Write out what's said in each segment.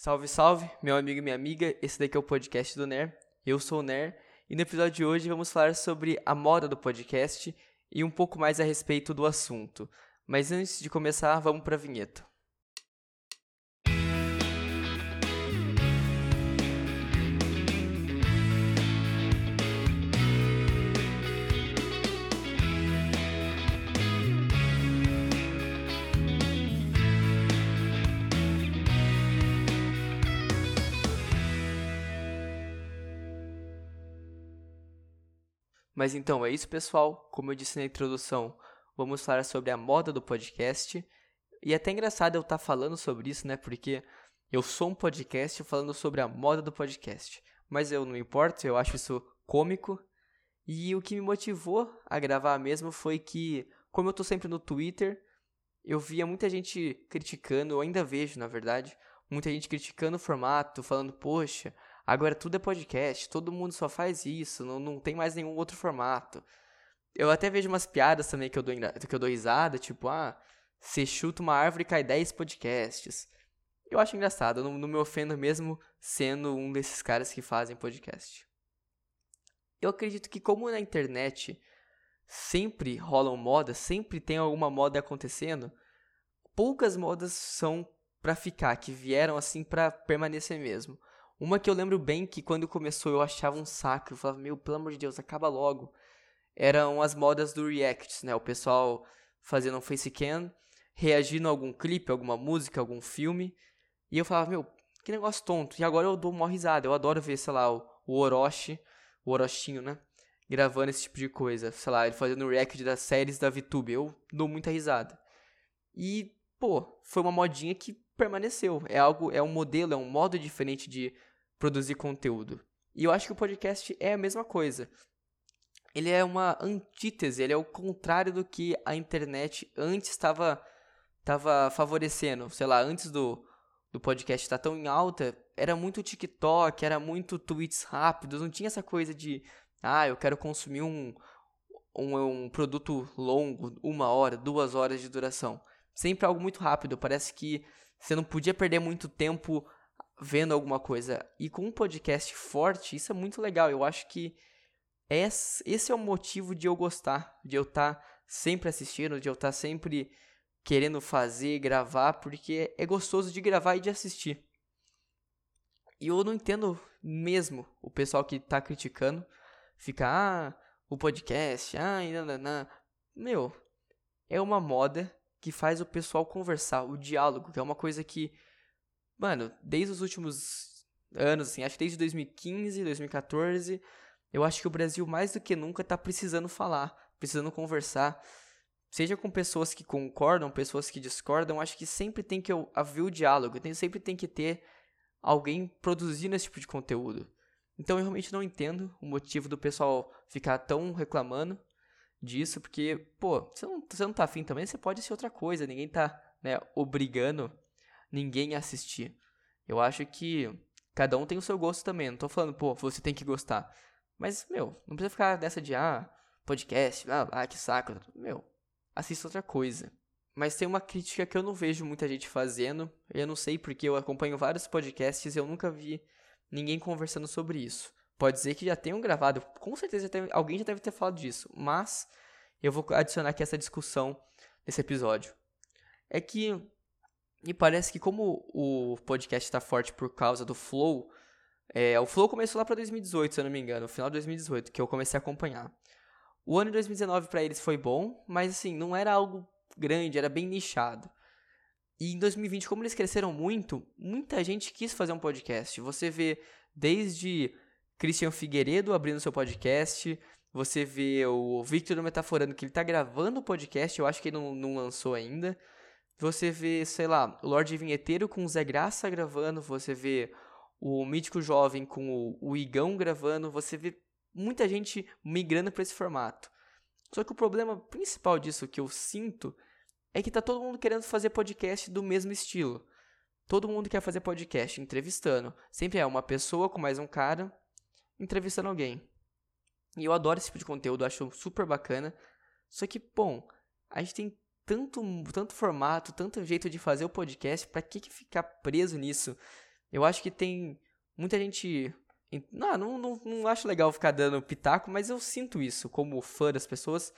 Salve, salve, meu amigo e minha amiga. Esse daqui é o podcast do Ner. Eu sou o Ner e no episódio de hoje vamos falar sobre a moda do podcast e um pouco mais a respeito do assunto. Mas antes de começar, vamos para a vinheta. Mas então é isso, pessoal. Como eu disse na introdução, vamos falar sobre a moda do podcast. E é até engraçado eu estar tá falando sobre isso, né? Porque eu sou um podcast falando sobre a moda do podcast. Mas eu não importo, eu acho isso cômico. E o que me motivou a gravar mesmo foi que, como eu tô sempre no Twitter, eu via muita gente criticando, eu ainda vejo, na verdade, muita gente criticando o formato, falando, poxa, Agora tudo é podcast, todo mundo só faz isso, não, não tem mais nenhum outro formato. Eu até vejo umas piadas também que eu dou, que eu dou risada, tipo, ah, você chuta uma árvore e cai 10 podcasts. Eu acho engraçado, eu não, não me ofendo mesmo sendo um desses caras que fazem podcast. Eu acredito que como na internet sempre rolam modas, sempre tem alguma moda acontecendo, poucas modas são para ficar, que vieram assim para permanecer mesmo. Uma que eu lembro bem que quando começou eu achava um saco. Eu falava, meu, pelo amor de Deus, acaba logo. Eram as modas do React, né? O pessoal fazendo um facecam, reagindo a algum clipe, alguma música, algum filme. E eu falava, meu, que negócio tonto. E agora eu dou uma risada. Eu adoro ver, sei lá, o, o Orochi, o Orochinho, né? Gravando esse tipo de coisa. Sei lá, ele fazendo react das séries da VTube. Eu dou muita risada. E, pô, foi uma modinha que permaneceu. É algo, é um modelo, é um modo diferente de produzir conteúdo. E eu acho que o podcast é a mesma coisa. Ele é uma antítese, ele é o contrário do que a internet antes estava estava favorecendo. Sei lá, antes do, do podcast estar tão em alta, era muito TikTok, era muito tweets rápidos, não tinha essa coisa de, ah, eu quero consumir um, um, um produto longo, uma hora, duas horas de duração. Sempre algo muito rápido, parece que você não podia perder muito tempo vendo alguma coisa. E com um podcast forte, isso é muito legal. Eu acho que esse é o motivo de eu gostar, de eu estar tá sempre assistindo, de eu estar tá sempre querendo fazer, gravar, porque é gostoso de gravar e de assistir. E eu não entendo mesmo o pessoal que tá criticando, fica, ah, o podcast, ah, nananã. Meu, é uma moda que faz o pessoal conversar, o diálogo, que é uma coisa que mano, desde os últimos anos, assim, acho que desde 2015, 2014, eu acho que o Brasil mais do que nunca tá precisando falar, precisando conversar. Seja com pessoas que concordam, pessoas que discordam, acho que sempre tem que haver o diálogo, sempre tem que ter alguém produzindo esse tipo de conteúdo. Então eu realmente não entendo o motivo do pessoal ficar tão reclamando disso, porque, pô, você não, você não tá afim também, você pode ser outra coisa, ninguém tá, né, obrigando ninguém assistir. Eu acho que cada um tem o seu gosto também. Não tô falando, pô, você tem que gostar. Mas, meu, não precisa ficar nessa de, ah, podcast, ah, ah que saco. Meu, assista outra coisa. Mas tem uma crítica que eu não vejo muita gente fazendo. Eu não sei porque eu acompanho vários podcasts e eu nunca vi ninguém conversando sobre isso. Pode ser que já tenham gravado, com certeza já alguém já deve ter falado disso, mas eu vou adicionar aqui essa discussão nesse episódio. É que e parece que como o podcast está forte por causa do Flow, é, o Flow começou lá para 2018, se eu não me engano, no final de 2018, que eu comecei a acompanhar. O ano de 2019 para eles foi bom, mas assim, não era algo grande, era bem nichado. E em 2020, como eles cresceram muito, muita gente quis fazer um podcast. Você vê desde Christian Figueiredo abrindo seu podcast, você vê o Victor Metaforando que ele está gravando o podcast, eu acho que ele não, não lançou ainda. Você vê, sei lá, o Lorde Vinheteiro com o Zé Graça gravando, você vê o Mítico Jovem com o, o Igão gravando, você vê muita gente migrando para esse formato. Só que o problema principal disso que eu sinto é que tá todo mundo querendo fazer podcast do mesmo estilo. Todo mundo quer fazer podcast entrevistando. Sempre é uma pessoa com mais um cara entrevistando alguém. E eu adoro esse tipo de conteúdo, acho super bacana. Só que, bom, a gente tem tanto, tanto formato, tanto jeito de fazer o podcast, para que, que ficar preso nisso? Eu acho que tem muita gente. Não, não, não, não acho legal ficar dando pitaco, mas eu sinto isso como fã das pessoas.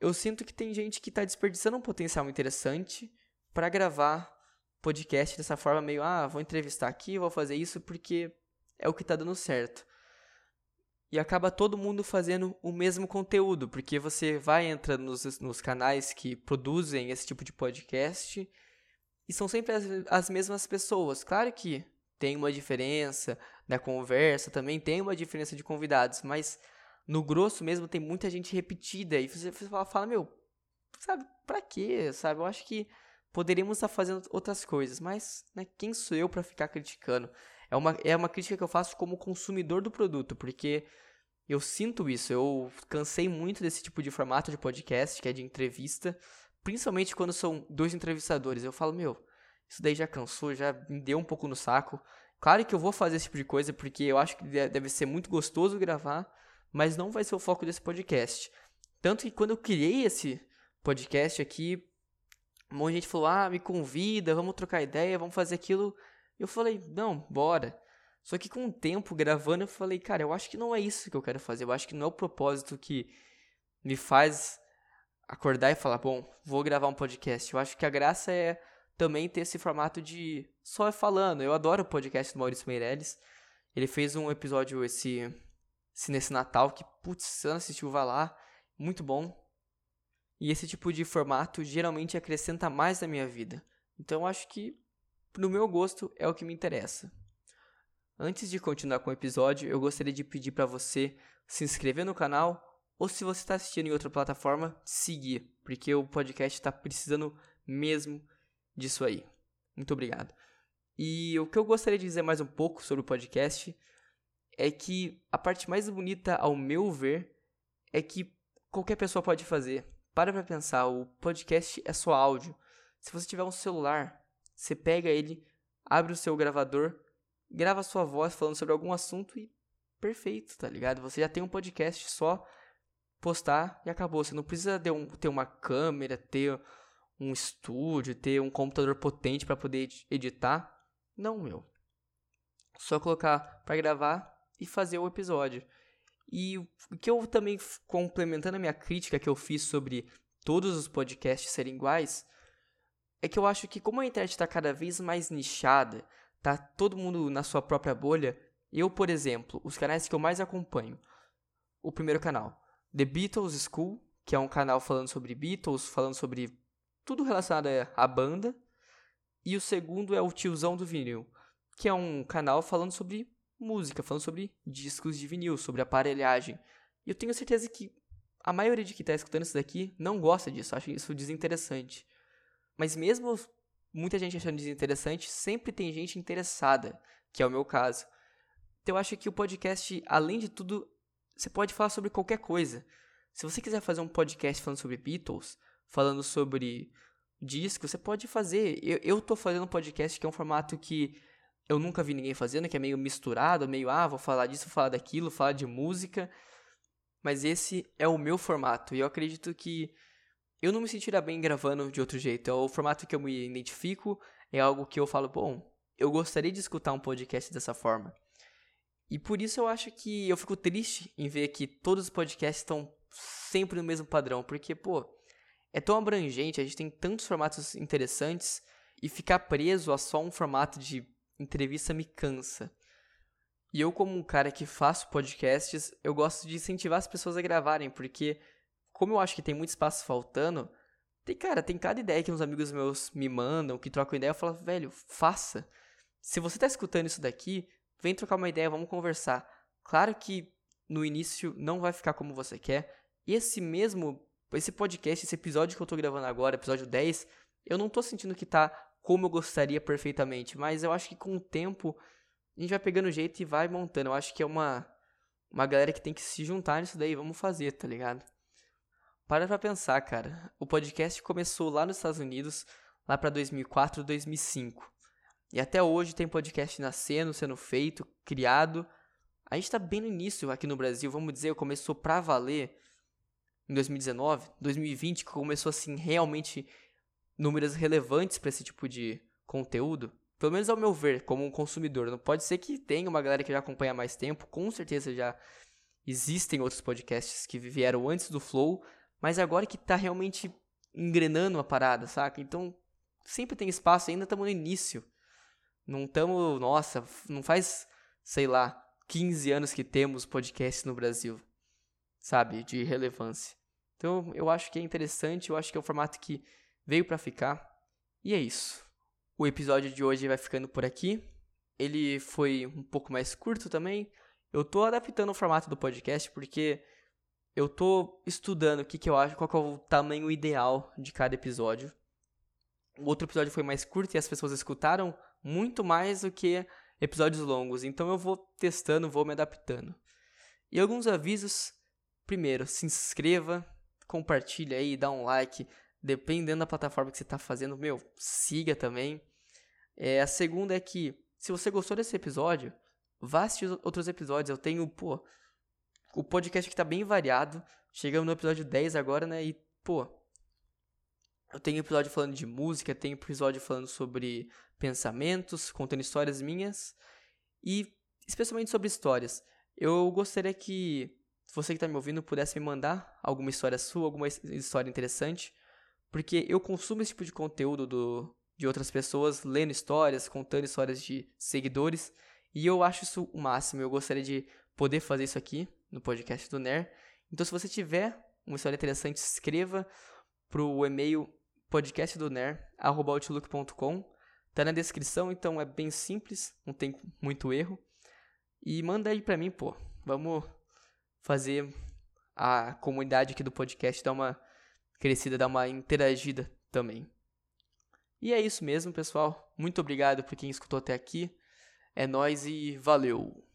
Eu sinto que tem gente que tá desperdiçando um potencial interessante para gravar podcast dessa forma meio, ah, vou entrevistar aqui, vou fazer isso porque é o que tá dando certo. E acaba todo mundo fazendo o mesmo conteúdo, porque você vai entrando nos, nos canais que produzem esse tipo de podcast e são sempre as, as mesmas pessoas. Claro que tem uma diferença na conversa, também tem uma diferença de convidados, mas no grosso mesmo tem muita gente repetida e você fala, fala meu, sabe, pra quê, sabe? Eu acho que poderíamos estar fazendo outras coisas, mas né, quem sou eu para ficar criticando? É uma, é uma crítica que eu faço como consumidor do produto, porque eu sinto isso. Eu cansei muito desse tipo de formato de podcast, que é de entrevista, principalmente quando são dois entrevistadores. Eu falo, meu, isso daí já cansou, já me deu um pouco no saco. Claro que eu vou fazer esse tipo de coisa, porque eu acho que deve ser muito gostoso gravar, mas não vai ser o foco desse podcast. Tanto que quando eu criei esse podcast aqui, um monte de gente falou: ah, me convida, vamos trocar ideia, vamos fazer aquilo. Eu falei: não, bora. Só que com o tempo gravando, eu falei: cara, eu acho que não é isso que eu quero fazer. Eu acho que não é o propósito que me faz acordar e falar: bom, vou gravar um podcast. Eu acho que a graça é também ter esse formato de só falando. Eu adoro o podcast do Maurício Meirelles. Ele fez um episódio esse, esse nesse Natal que, putz, se não assistiu, vai lá. Muito bom. E esse tipo de formato geralmente acrescenta mais na minha vida. Então eu acho que, no meu gosto, é o que me interessa. Antes de continuar com o episódio, eu gostaria de pedir para você se inscrever no canal ou se você está assistindo em outra plataforma, seguir, porque o podcast está precisando mesmo disso aí. Muito obrigado. E o que eu gostaria de dizer mais um pouco sobre o podcast é que a parte mais bonita, ao meu ver, é que qualquer pessoa pode fazer. Para pra pensar, o podcast é só áudio. Se você tiver um celular, você pega ele, abre o seu gravador, grava sua voz falando sobre algum assunto e perfeito, tá ligado? Você já tem um podcast só postar e acabou. Você não precisa um, ter uma câmera, ter um estúdio, ter um computador potente para poder editar. Não, meu. Só colocar para gravar e fazer o episódio. E o que eu também, complementando a minha crítica que eu fiz sobre todos os podcasts serem iguais, é que eu acho que como a internet está cada vez mais nichada, tá todo mundo na sua própria bolha, eu, por exemplo, os canais que eu mais acompanho, o primeiro canal, The Beatles School, que é um canal falando sobre Beatles, falando sobre tudo relacionado à banda, e o segundo é o Tiozão do Vinil, que é um canal falando sobre música, falando sobre discos de vinil, sobre aparelhagem. E eu tenho certeza que a maioria de quem está escutando isso daqui não gosta disso, acha isso desinteressante. Mas mesmo muita gente achando desinteressante, sempre tem gente interessada, que é o meu caso. Então eu acho que o podcast, além de tudo, você pode falar sobre qualquer coisa. Se você quiser fazer um podcast falando sobre Beatles, falando sobre disco, você pode fazer. Eu, eu tô fazendo um podcast que é um formato que eu nunca vi ninguém fazendo, que é meio misturado, meio, ah, vou falar disso, vou falar daquilo, falar de música. Mas esse é o meu formato. E eu acredito que eu não me sentiria bem gravando de outro jeito. É o formato que eu me identifico, é algo que eu falo, bom, eu gostaria de escutar um podcast dessa forma. E por isso eu acho que eu fico triste em ver que todos os podcasts estão sempre no mesmo padrão, porque, pô, é tão abrangente, a gente tem tantos formatos interessantes e ficar preso a só um formato de entrevista me cansa. E eu, como um cara que faço podcasts, eu gosto de incentivar as pessoas a gravarem, porque, como eu acho que tem muito espaço faltando, tem, cara, tem cada ideia que uns amigos meus me mandam, que trocam ideia, eu falo, velho, faça. Se você tá escutando isso daqui, vem trocar uma ideia, vamos conversar. Claro que no início não vai ficar como você quer. Esse mesmo, esse podcast, esse episódio que eu tô gravando agora, episódio 10, eu não tô sentindo que tá como eu gostaria perfeitamente, mas eu acho que com o tempo a gente vai pegando jeito e vai montando. Eu acho que é uma uma galera que tem que se juntar nisso daí, vamos fazer, tá ligado? Para pra pensar, cara. O podcast começou lá nos Estados Unidos, lá para 2004, 2005. E até hoje tem podcast nascendo, sendo feito, criado. A gente tá bem no início aqui no Brasil, vamos dizer, começou pra valer em 2019, 2020 que começou assim realmente números relevantes para esse tipo de conteúdo, Pelo menos ao meu ver, como um consumidor. Não pode ser que tenha uma galera que já acompanha há mais tempo, com certeza já existem outros podcasts que vieram antes do Flow, mas agora que tá realmente engrenando a parada, saca? Então, sempre tem espaço, ainda estamos no início. Não estamos, nossa, não faz, sei lá, 15 anos que temos podcast no Brasil, sabe, de relevância. Então, eu acho que é interessante, eu acho que é um formato que veio para ficar. E é isso. O episódio de hoje vai ficando por aqui. Ele foi um pouco mais curto também. Eu tô adaptando o formato do podcast porque eu tô estudando o que, que eu acho, qual que é o tamanho ideal de cada episódio. O outro episódio foi mais curto e as pessoas escutaram muito mais do que episódios longos. Então eu vou testando, vou me adaptando. E alguns avisos. Primeiro, se inscreva, compartilha aí, dá um like. Dependendo da plataforma que você está fazendo, meu, siga também. É, a segunda é que, se você gostou desse episódio, vá assistir outros episódios. Eu tenho, pô, o podcast que tá bem variado. Chegamos no episódio 10 agora, né? E, pô, eu tenho episódio falando de música, tenho episódio falando sobre pensamentos, contando histórias minhas e especialmente sobre histórias. Eu gostaria que você que está me ouvindo pudesse me mandar alguma história sua, alguma história interessante, porque eu consumo esse tipo de conteúdo do, de outras pessoas, lendo histórias, contando histórias de seguidores. E eu acho isso o máximo. Eu gostaria de poder fazer isso aqui no podcast do NER. Então, se você tiver uma história interessante, escreva para o e-mail podcastdoner.outlook.com. Tá na descrição, então é bem simples, não tem muito erro. E manda aí para mim, pô. Vamos fazer a comunidade aqui do podcast dar uma crescida, dar uma interagida também. E é isso mesmo, pessoal. Muito obrigado por quem escutou até aqui. É nós e valeu.